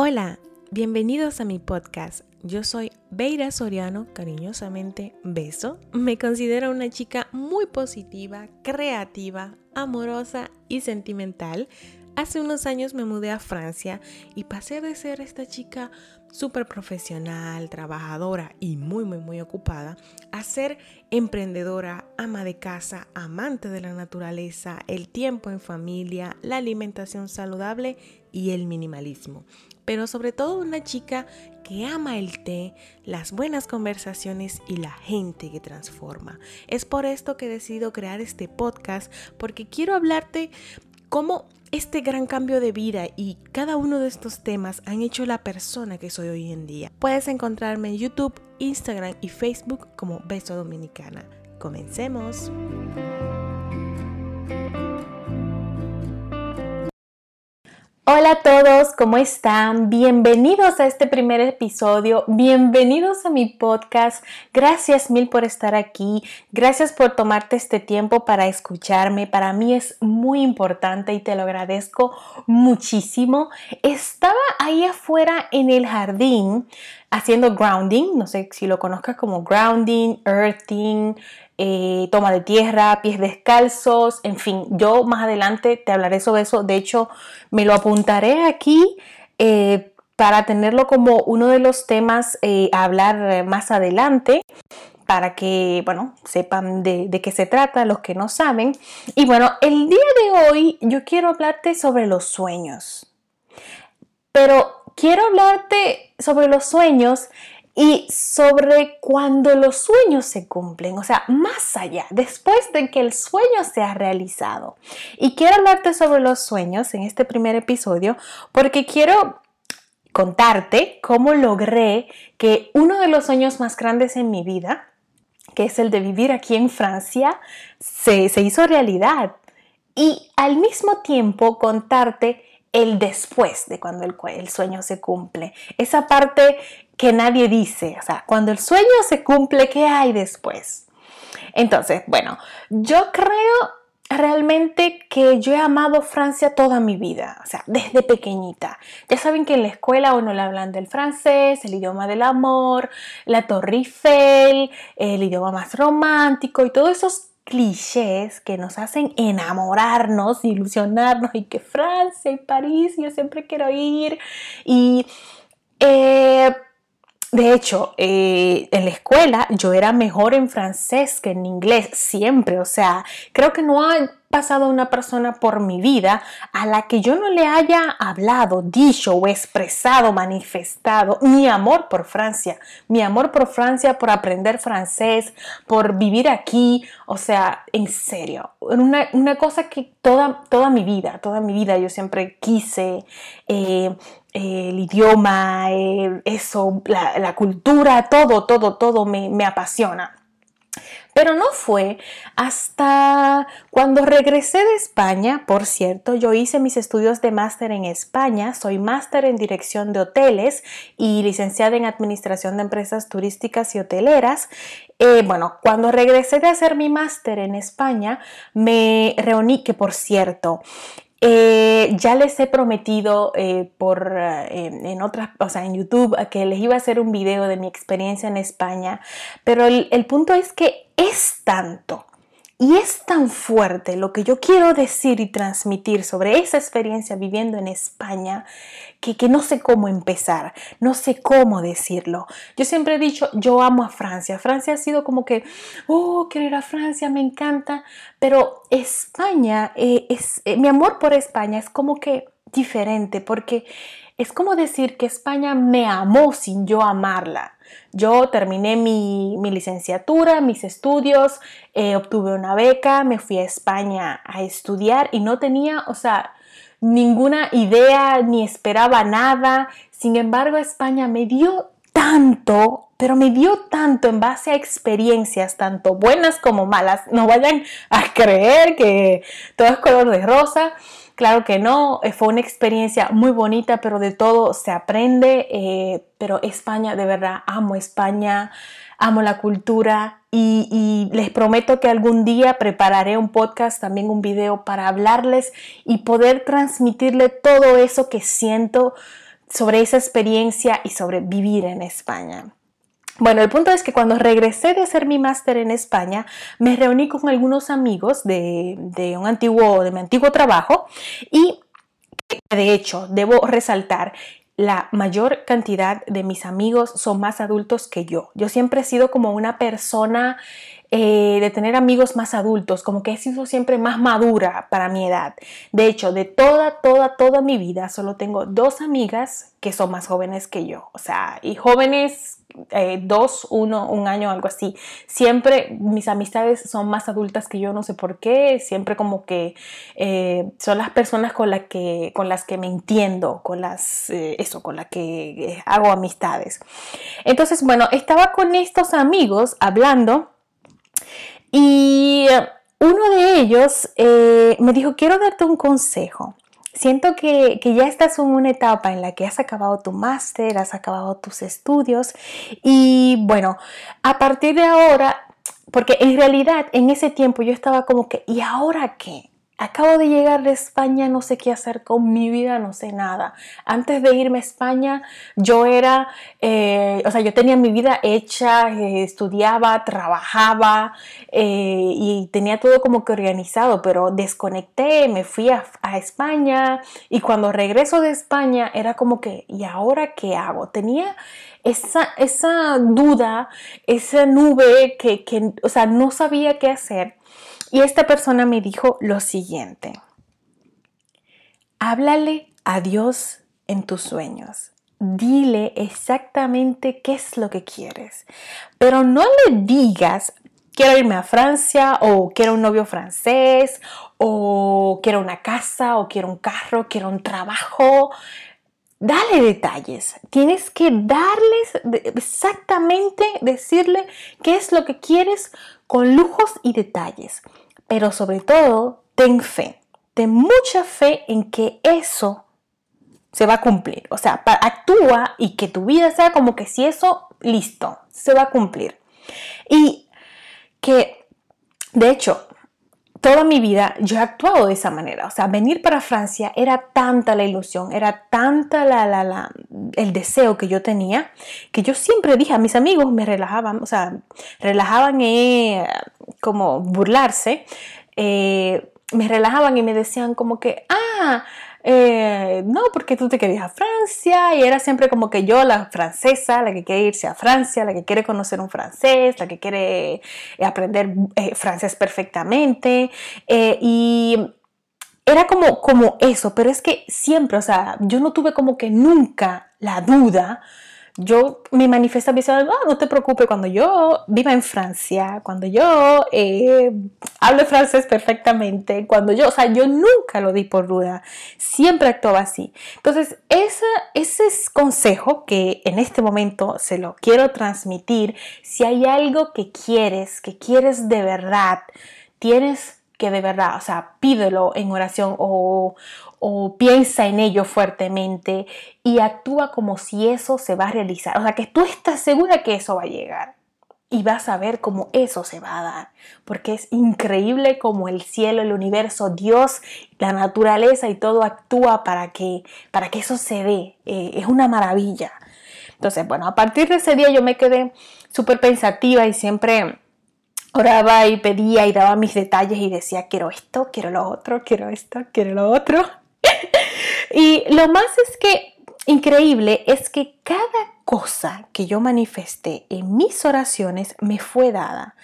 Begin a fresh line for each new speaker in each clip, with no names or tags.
Hola, bienvenidos a mi podcast. Yo soy Beira Soriano, cariñosamente Beso. Me considero una chica muy positiva, creativa, amorosa y sentimental. Hace unos años me mudé a Francia y pasé de ser esta chica súper profesional, trabajadora y muy, muy, muy ocupada, a ser emprendedora, ama de casa, amante de la naturaleza, el tiempo en familia, la alimentación saludable y el minimalismo pero sobre todo una chica que ama el té, las buenas conversaciones y la gente que transforma. Es por esto que he decidido crear este podcast, porque quiero hablarte cómo este gran cambio de vida y cada uno de estos temas han hecho la persona que soy hoy en día. Puedes encontrarme en YouTube, Instagram y Facebook como Beso Dominicana. Comencemos. Hola a todos, ¿cómo están? Bienvenidos a este primer episodio, bienvenidos a mi podcast. Gracias mil por estar aquí, gracias por tomarte este tiempo para escucharme. Para mí es muy importante y te lo agradezco muchísimo. Estaba ahí afuera en el jardín haciendo grounding, no sé si lo conozcas como grounding, earthing, eh, toma de tierra, pies descalzos, en fin, yo más adelante te hablaré sobre eso. De hecho, me lo apuntaré aquí eh, para tenerlo como uno de los temas eh, a hablar más adelante para que, bueno, sepan de, de, qué se trata, los que no saben. Y bueno, el día de hoy yo quiero hablarte sobre los sueños. Pero quiero hablarte sobre los sueños y sobre cuando los sueños se cumplen, o sea, más allá, después de que el sueño se ha realizado. Y quiero hablarte sobre los sueños en este primer episodio porque quiero contarte cómo logré que uno de los sueños más grandes en mi vida, que es el de vivir aquí en Francia, se, se hizo realidad. Y al mismo tiempo contarte el después de cuando el, sueño se cumple. Esa parte que nadie dice, o sea, cuando el sueño se cumple, ¿qué hay después? Entonces, bueno, yo creo realmente que yo he amado Francia toda mi vida, o sea, desde pequeñita. Ya saben que en la escuela uno le hablan del francés, el idioma del amor, la Torre Eiffel, el idioma más romántico y todos esos clichés que nos hacen enamorarnos, ilusionarnos y que Francia y París, yo siempre quiero ir. Y eh, de hecho, eh, en la escuela yo era mejor en francés que en inglés, siempre. O sea, creo que no ha pasado una persona por mi vida a la que yo no le haya hablado, dicho o expresado, manifestado mi amor por Francia, mi amor por Francia, por aprender francés, por vivir aquí, o sea, en serio, una, una cosa que toda, toda mi vida, toda mi vida yo siempre quise, eh, el idioma, eh, eso, la, la, cultura, todo, todo, todo me, me apasiona. Pero no fue hasta cuando regresé de España, por cierto, yo hice mis estudios de máster en España, soy máster en dirección de hoteles y licenciada en administración de empresas turísticas y hoteleras. Eh, bueno, cuando regresé de hacer mi máster en España, me reuní, que por cierto, eh, ya les he prometido eh, por eh, en otras, o sea, en YouTube que les iba a hacer un video de mi experiencia en España, pero el, el punto es que es tanto y es tan fuerte lo que yo quiero decir y transmitir sobre esa experiencia viviendo en España que, que, no sé cómo empezar, no sé cómo decirlo. Yo siempre he dicho, yo amo a Francia. Francia ha sido como que, oh, querer a Francia, me encanta. Pero España, eh, es, eh, mi amor por España es como que diferente porque es como decir que España me amó sin yo amarla. Yo terminé mi, licenciatura, mis estudios, eh, obtuve una beca, me fui a España a estudiar y no tenía, o sea, ninguna idea ni esperaba nada. Sin embargo, España me dio tanto, pero me dio tanto en base a experiencias, tanto buenas como malas. No vayan a creer que todo es color de rosa. Claro que no, eh, fue una experiencia muy bonita, pero de todo se aprende. Eh, pero España, de verdad, amo España, amo la cultura y, y, les prometo que algún día prepararé un podcast, también un video para hablarles y poder transmitirle todo eso que siento sobre esa experiencia y sobre vivir en España. Bueno, el punto es que cuando regresé de hacer mi máster en España, me reuní con algunos amigos de, un antiguo, de mi antiguo trabajo y de hecho, debo resaltar la mayor cantidad de mis amigos son más adultos que yo. Yo siempre he sido como una persona eh, de tener amigos más adultos, como que he sido siempre más madura para mi edad. De hecho, de toda, toda, toda mi vida, solo tengo dos amigas que son más jóvenes que yo. O sea, y jóvenes eh, dos, uno, un año, algo así. Siempre mis amistades son más adultas que yo, no sé por qué. Siempre como que eh, son las personas con, las que, con las que me entiendo, con las, eh, eso, con las que hago amistades. Entonces, bueno, estaba con estos amigos hablando y uno de ellos me dijo, quiero darte un consejo siento que, ya estás en una etapa en la que has acabado tu máster, has acabado tus estudios y bueno, a partir de ahora, porque en realidad en ese tiempo yo estaba como que, ¿y ahora qué? Acabo de llegar de España, no sé qué hacer con mi vida, no sé nada. Antes de irme a España, yo era, eh, o sea, yo tenía mi vida hecha, eh, estudiaba, trabajaba eh, y tenía todo como que organizado, pero desconecté, me fui a, España y cuando regreso de España era como que, ¿y ahora qué hago? Tenía esa, esa duda, esa nube que, que, o sea, no sabía qué hacer. Y esta persona me dijo lo siguiente, háblale a Dios en tus sueños. Dile exactamente qué es lo que quieres, pero no le digas quiero irme a Francia o quiero un novio francés o quiero una casa o quiero un carro, quiero un trabajo. Dale detalles. Tienes que darles exactamente, decirle qué es lo que quieres con lujos y detalles. Pero sobre todo, ten fe. Ten mucha fe en que eso se va a cumplir. O sea, actúa y que tu vida sea como que si eso, listo, se va a cumplir. Y que, de hecho, toda mi vida yo he actuado de esa manera. O sea, venir para Francia era tanta la ilusión, era tanta la, la, el deseo que yo tenía, que yo siempre dije a mis amigos, me relajaban, o sea, relajaban eh, como burlarse, eh, me relajaban y me decían como que, ah, eh, no, porque tú te querías a Francia y era siempre como que yo, la francesa, la que quiere irse a Francia, la que quiere conocer un francés, la que quiere eh, aprender eh, francés perfectamente. Y era como, como eso, pero es que siempre, o sea, yo no tuve como que nunca la duda yo me manifesta visual, ah, no te preocupes, cuando yo viva en Francia, cuando yo eh, hable francés perfectamente, cuando yo, o sea, yo nunca lo di por duda, siempre actuaba así. Entonces, esa, ese es consejo que en este momento se lo quiero transmitir, si hay algo que quieres, que quieres de verdad, tienes que de verdad, o sea, pídelo en oración o, o piensa en ello fuertemente y actúa como si eso se va a realizar. O sea, que tú estás segura que eso va a llegar y vas a ver cómo eso se va a dar, porque es increíble como el cielo, el universo, Dios, la naturaleza y todo actúa para que, para que eso se dé. Eh, es una maravilla. Entonces, bueno, a partir de ese día yo me quedé súper pensativa y siempre oraba y pedía y daba mis detalles y decía, quiero esto, quiero lo otro, quiero esto, quiero lo otro. y lo más es que increíble es que cada cosa que yo manifesté en mis oraciones me fue dada.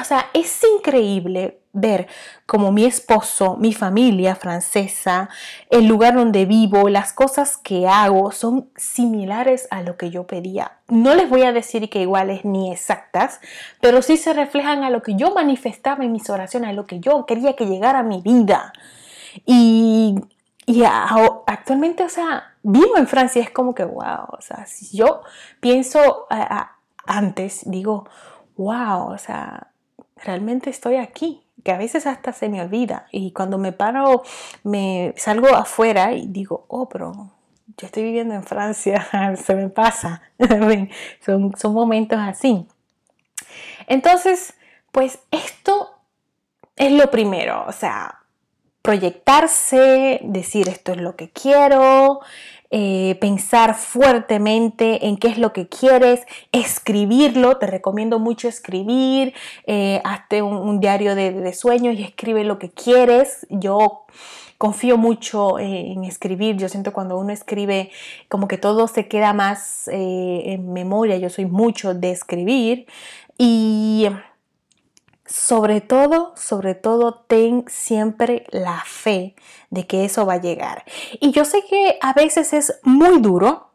O sea, es increíble ver como mi esposo, mi familia francesa, el lugar donde vivo, las cosas que hago son similares a lo que yo pedía. No les voy a decir que iguales ni exactas, pero sí se reflejan a lo que yo manifestaba en mis oraciones, a lo que yo quería que llegara a mi vida. Y y actualmente, o sea, vivo en Francia, es como que, wow, o sea, si yo pienso antes, digo, wow, o sea, realmente estoy aquí, que a veces hasta se me olvida. Y cuando me paro, me salgo afuera y digo, oh, pero yo estoy viviendo en Francia, se me pasa. son, son momentos así. Entonces, pues esto es lo primero, o sea, proyectarse, decir esto es lo que quiero, eh, pensar fuertemente en qué es lo que quieres, escribirlo, te recomiendo mucho escribir, eh, hazte un, diario de, sueños y escribe lo que quieres. Yo confío mucho en escribir. Yo siento cuando uno escribe como que todo se queda más en memoria. Yo soy mucho de escribir y sobre todo, sobre todo, ten siempre la fe de que eso va a llegar. Y yo sé que a veces es muy duro,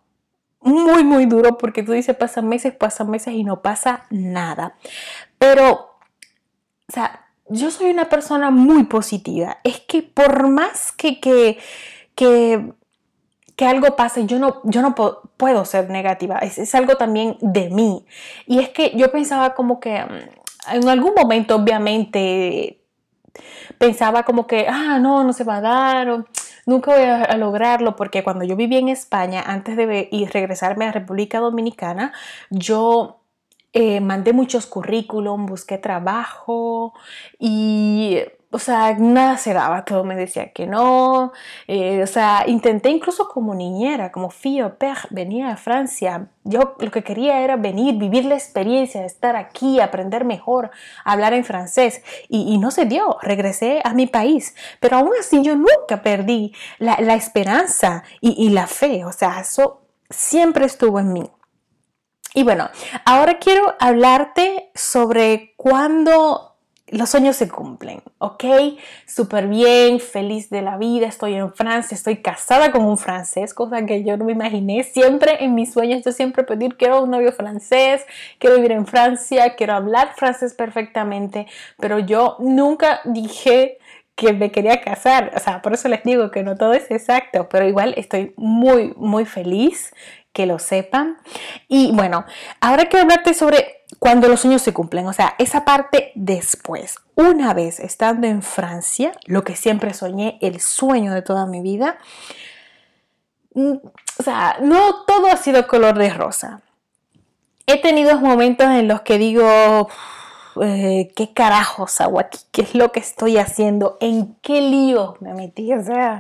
muy, muy duro, porque tú dices, pasan meses, pasan meses y no pasa nada. Pero, o sea, yo soy una persona muy positiva. Es que por más que, que, que, que algo pase, yo no, yo no puedo ser negativa. Es, es algo también de mí. Y es que yo pensaba como que mm, en algún momento obviamente pensaba como que, ah, no, no se va a dar, o, nunca voy a, lograrlo, porque cuando yo vivía en España, antes de ir, regresarme a República Dominicana, yo eh, mandé muchos currículum, busqué trabajo y o sea, nada se daba, todo me decía que no, eh, o sea, intenté incluso como niñera, como fío, père, venía a Francia, yo lo que quería era venir, vivir la experiencia estar aquí, aprender mejor, hablar en francés, y, no se dio, regresé a mi país, pero aún así yo nunca perdí la, esperanza y, y la fe, o sea, eso siempre estuvo en mí. Y bueno, ahora quiero hablarte sobre cuándo los sueños se cumplen, ¿ok? Súper bien, feliz de la vida, estoy en Francia, estoy casada con un francés, cosa que yo no me imaginé. Siempre en mis sueños yo siempre pedir, quiero un novio francés, quiero vivir en Francia, quiero hablar francés perfectamente, pero yo nunca dije que me quería casar, o sea, por eso les digo que no todo es exacto, pero igual estoy muy, muy feliz que lo sepan. Y bueno, ahora quiero hablarte sobre cuando los sueños se cumplen, o sea, esa parte después. Una vez estando en Francia, lo que siempre soñé, el sueño de toda mi vida, mm, o sea, no todo ha sido color de rosa. He tenido momentos en los que digo, eh, ¿qué carajos hago aquí? ¿Qué es lo que estoy haciendo? ¿En qué lío me metí? O sea,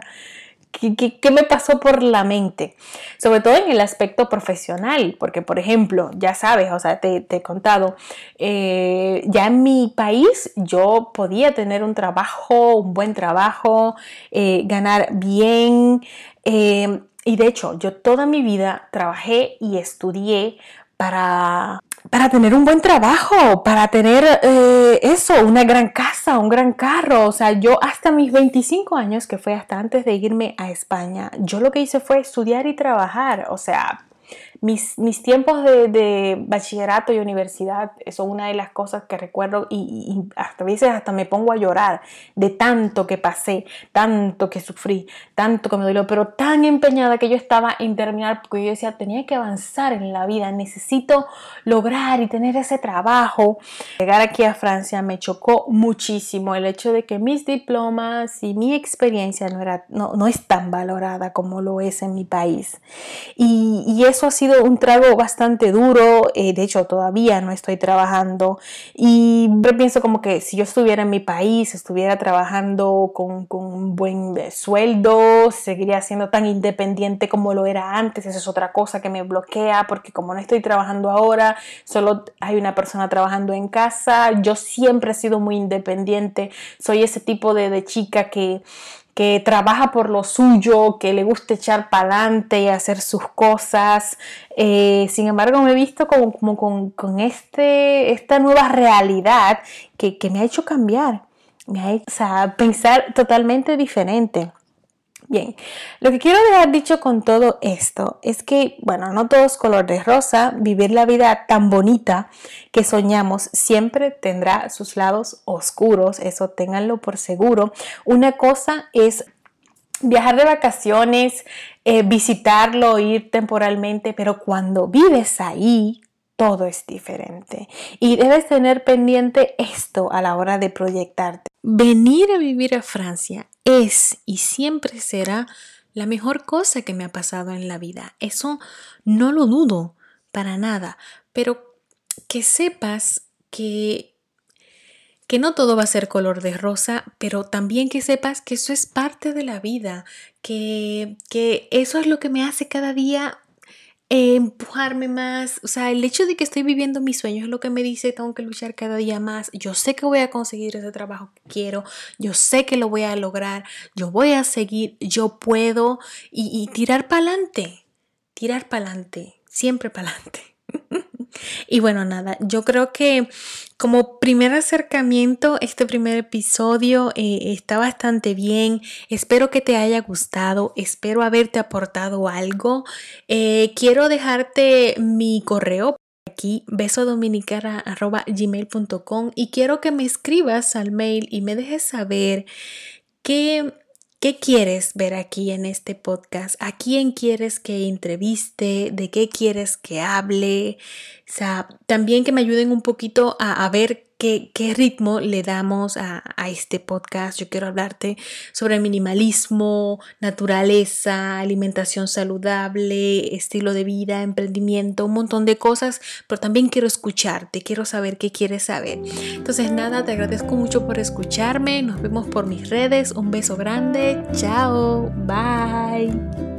¿Qué, me pasó por la mente? Sobre todo en el aspecto profesional, porque por ejemplo, ya sabes, o sea, te, he contado, eh, ya en mi país yo podía tener un trabajo, un buen trabajo, eh, ganar bien. Eh, y de hecho, yo toda mi vida trabajé y estudié para para tener un buen trabajo, para tener eh, eso, una gran casa, un gran carro. O sea, yo hasta mis 25 años, que fue hasta antes de irme a España, yo lo que hice fue estudiar y trabajar. O sea, mis, tiempos de, bachillerato y universidad son una de las cosas que recuerdo y, hasta a veces hasta me pongo a llorar de tanto que pasé, tanto que sufrí, tanto que me dolió, pero tan empeñada que yo estaba en terminar porque yo decía, tenía que avanzar en la vida, necesito lograr y tener ese trabajo. Llegar aquí a Francia me chocó muchísimo el hecho de que mis diplomas y mi experiencia no, era, no, no es tan valorada como lo es en mi país. Y, y eso ha sido un trago bastante duro, eh, de hecho todavía no estoy trabajando. Y pienso como que si yo estuviera en mi país, estuviera trabajando con, un buen eh, sueldo, seguiría siendo tan independiente como lo era antes, esa es otra cosa que me bloquea porque como no estoy trabajando ahora, solo hay una persona trabajando en casa, yo siempre he sido muy independiente, soy ese tipo de chica que que trabaja por lo suyo, que le gusta echar para adelante y hacer sus cosas. Eh, sin embargo, me he visto como, como con, este, esta nueva realidad que, me ha hecho cambiar, me ha hecho pensar totalmente diferente. Bien, lo que quiero dejar dicho con todo esto es que, bueno, no todo es color de rosa, vivir la vida tan bonita que soñamos siempre tendrá sus lados oscuros, eso ténganlo por seguro. Una cosa es viajar de vacaciones, eh, visitarlo, ir temporalmente, pero cuando vives ahí, todo es diferente. Y debes tener pendiente esto a la hora de proyectarte. Venir a vivir a Francia es y siempre será la mejor cosa que me ha pasado en la vida. Eso no lo dudo para nada, pero que sepas que que no todo va a ser color de rosa, pero también que sepas que eso es parte de la vida, que, que eso es lo que me hace cada día empujarme más, o sea, el hecho de que estoy viviendo mis sueños es lo que me dice, tengo que luchar cada día más, yo sé que voy a conseguir ese trabajo que quiero, yo sé que lo voy a lograr, yo voy a seguir, yo puedo y, y tirar para adelante, tirar para adelante, siempre para adelante. Y bueno, nada, yo creo que como primer acercamiento, este primer episodio eh, está bastante bien. Espero que te haya gustado, espero haberte aportado algo. Eh, quiero dejarte mi correo aquí besodominicana.gmail.com y quiero que me escribas al mail y me dejes saber qué ¿Qué quieres ver aquí en este podcast? ¿A quién quieres que entreviste? ¿De qué quieres que hable? O sea, también que me ayuden un poquito a, a ver qué, ritmo le damos a, este podcast. Yo quiero hablarte sobre minimalismo, naturaleza, alimentación saludable, estilo de vida, emprendimiento, un montón de cosas, pero también quiero escucharte, quiero saber qué quieres saber. Entonces nada, te agradezco mucho por escucharme, nos vemos por mis redes, un beso grande, chao, bye.